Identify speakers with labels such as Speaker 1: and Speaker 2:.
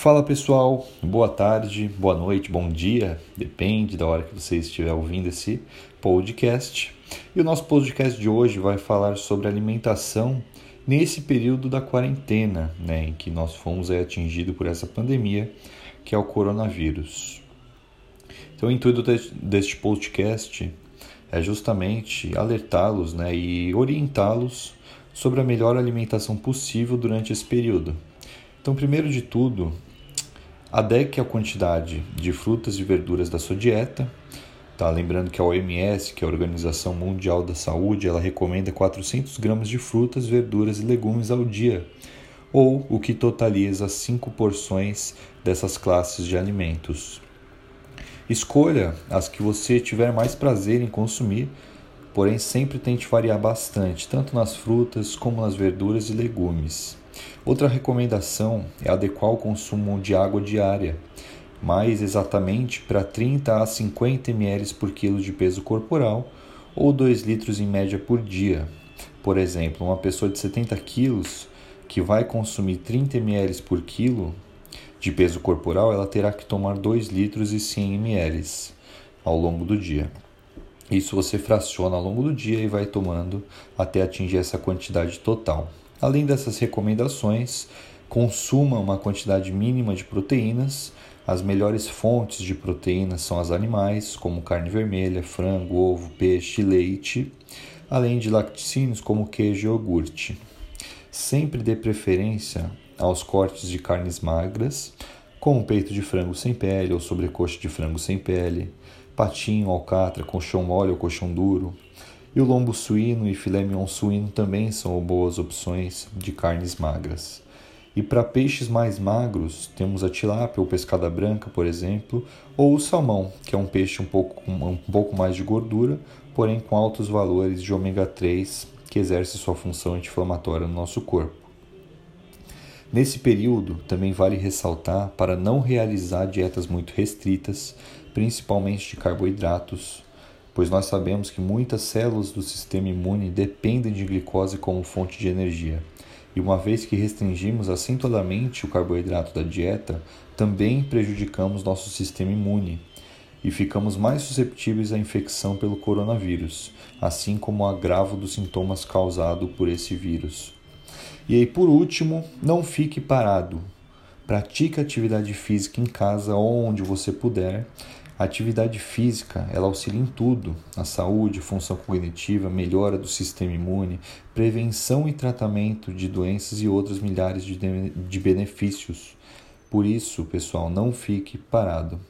Speaker 1: Fala pessoal, boa tarde, boa noite, bom dia, depende da hora que você estiver ouvindo esse podcast. E o nosso podcast de hoje vai falar sobre alimentação nesse período da quarentena, né, em que nós fomos atingidos por essa pandemia, que é o coronavírus. Então, o intuito deste podcast é justamente alertá-los né, e orientá-los sobre a melhor alimentação possível durante esse período. Então, primeiro de tudo, adeque a quantidade de frutas e verduras da sua dieta. Tá? Lembrando que a OMS, que é a Organização Mundial da Saúde, ela recomenda 400 gramas de frutas, verduras e legumes ao dia, ou o que totaliza 5 porções dessas classes de alimentos. Escolha as que você tiver mais prazer em consumir, porém sempre tente variar bastante, tanto nas frutas como nas verduras e legumes. Outra recomendação é adequar o consumo de água diária, mais exatamente para 30 a 50 ml por quilo de peso corporal ou 2 litros em média por dia. Por exemplo, uma pessoa de 70 quilos que vai consumir 30 ml por quilo de peso corporal, ela terá que tomar 2 litros e 100 ml ao longo do dia. Isso você fraciona ao longo do dia e vai tomando até atingir essa quantidade total. Além dessas recomendações, consuma uma quantidade mínima de proteínas. As melhores fontes de proteínas são as animais, como carne vermelha, frango, ovo, peixe, leite, além de laticínios como queijo e iogurte. Sempre dê preferência aos cortes de carnes magras, como peito de frango sem pele ou sobrecoxa de frango sem pele, patinho, alcatra, colchão mole ou colchão duro. E o lombo suíno e filé mignon suíno também são boas opções de carnes magras. E para peixes mais magros, temos a tilápia ou pescada branca, por exemplo, ou o salmão, que é um peixe um pouco, um pouco mais de gordura, porém com altos valores de ômega 3, que exerce sua função anti-inflamatória no nosso corpo. Nesse período, também vale ressaltar para não realizar dietas muito restritas, principalmente de carboidratos, pois nós sabemos que muitas células do sistema imune dependem de glicose como fonte de energia. E uma vez que restringimos acentuadamente o carboidrato da dieta, também prejudicamos nosso sistema imune e ficamos mais susceptíveis à infecção pelo coronavírus, assim como ao agravo dos sintomas causados por esse vírus. E aí, por último, não fique parado. Pratique atividade física em casa onde você puder. A atividade física, ela auxilia em tudo: na saúde, função cognitiva, melhora do sistema imune, prevenção e tratamento de doenças e outros milhares de, de benefícios. Por isso, pessoal, não fique parado.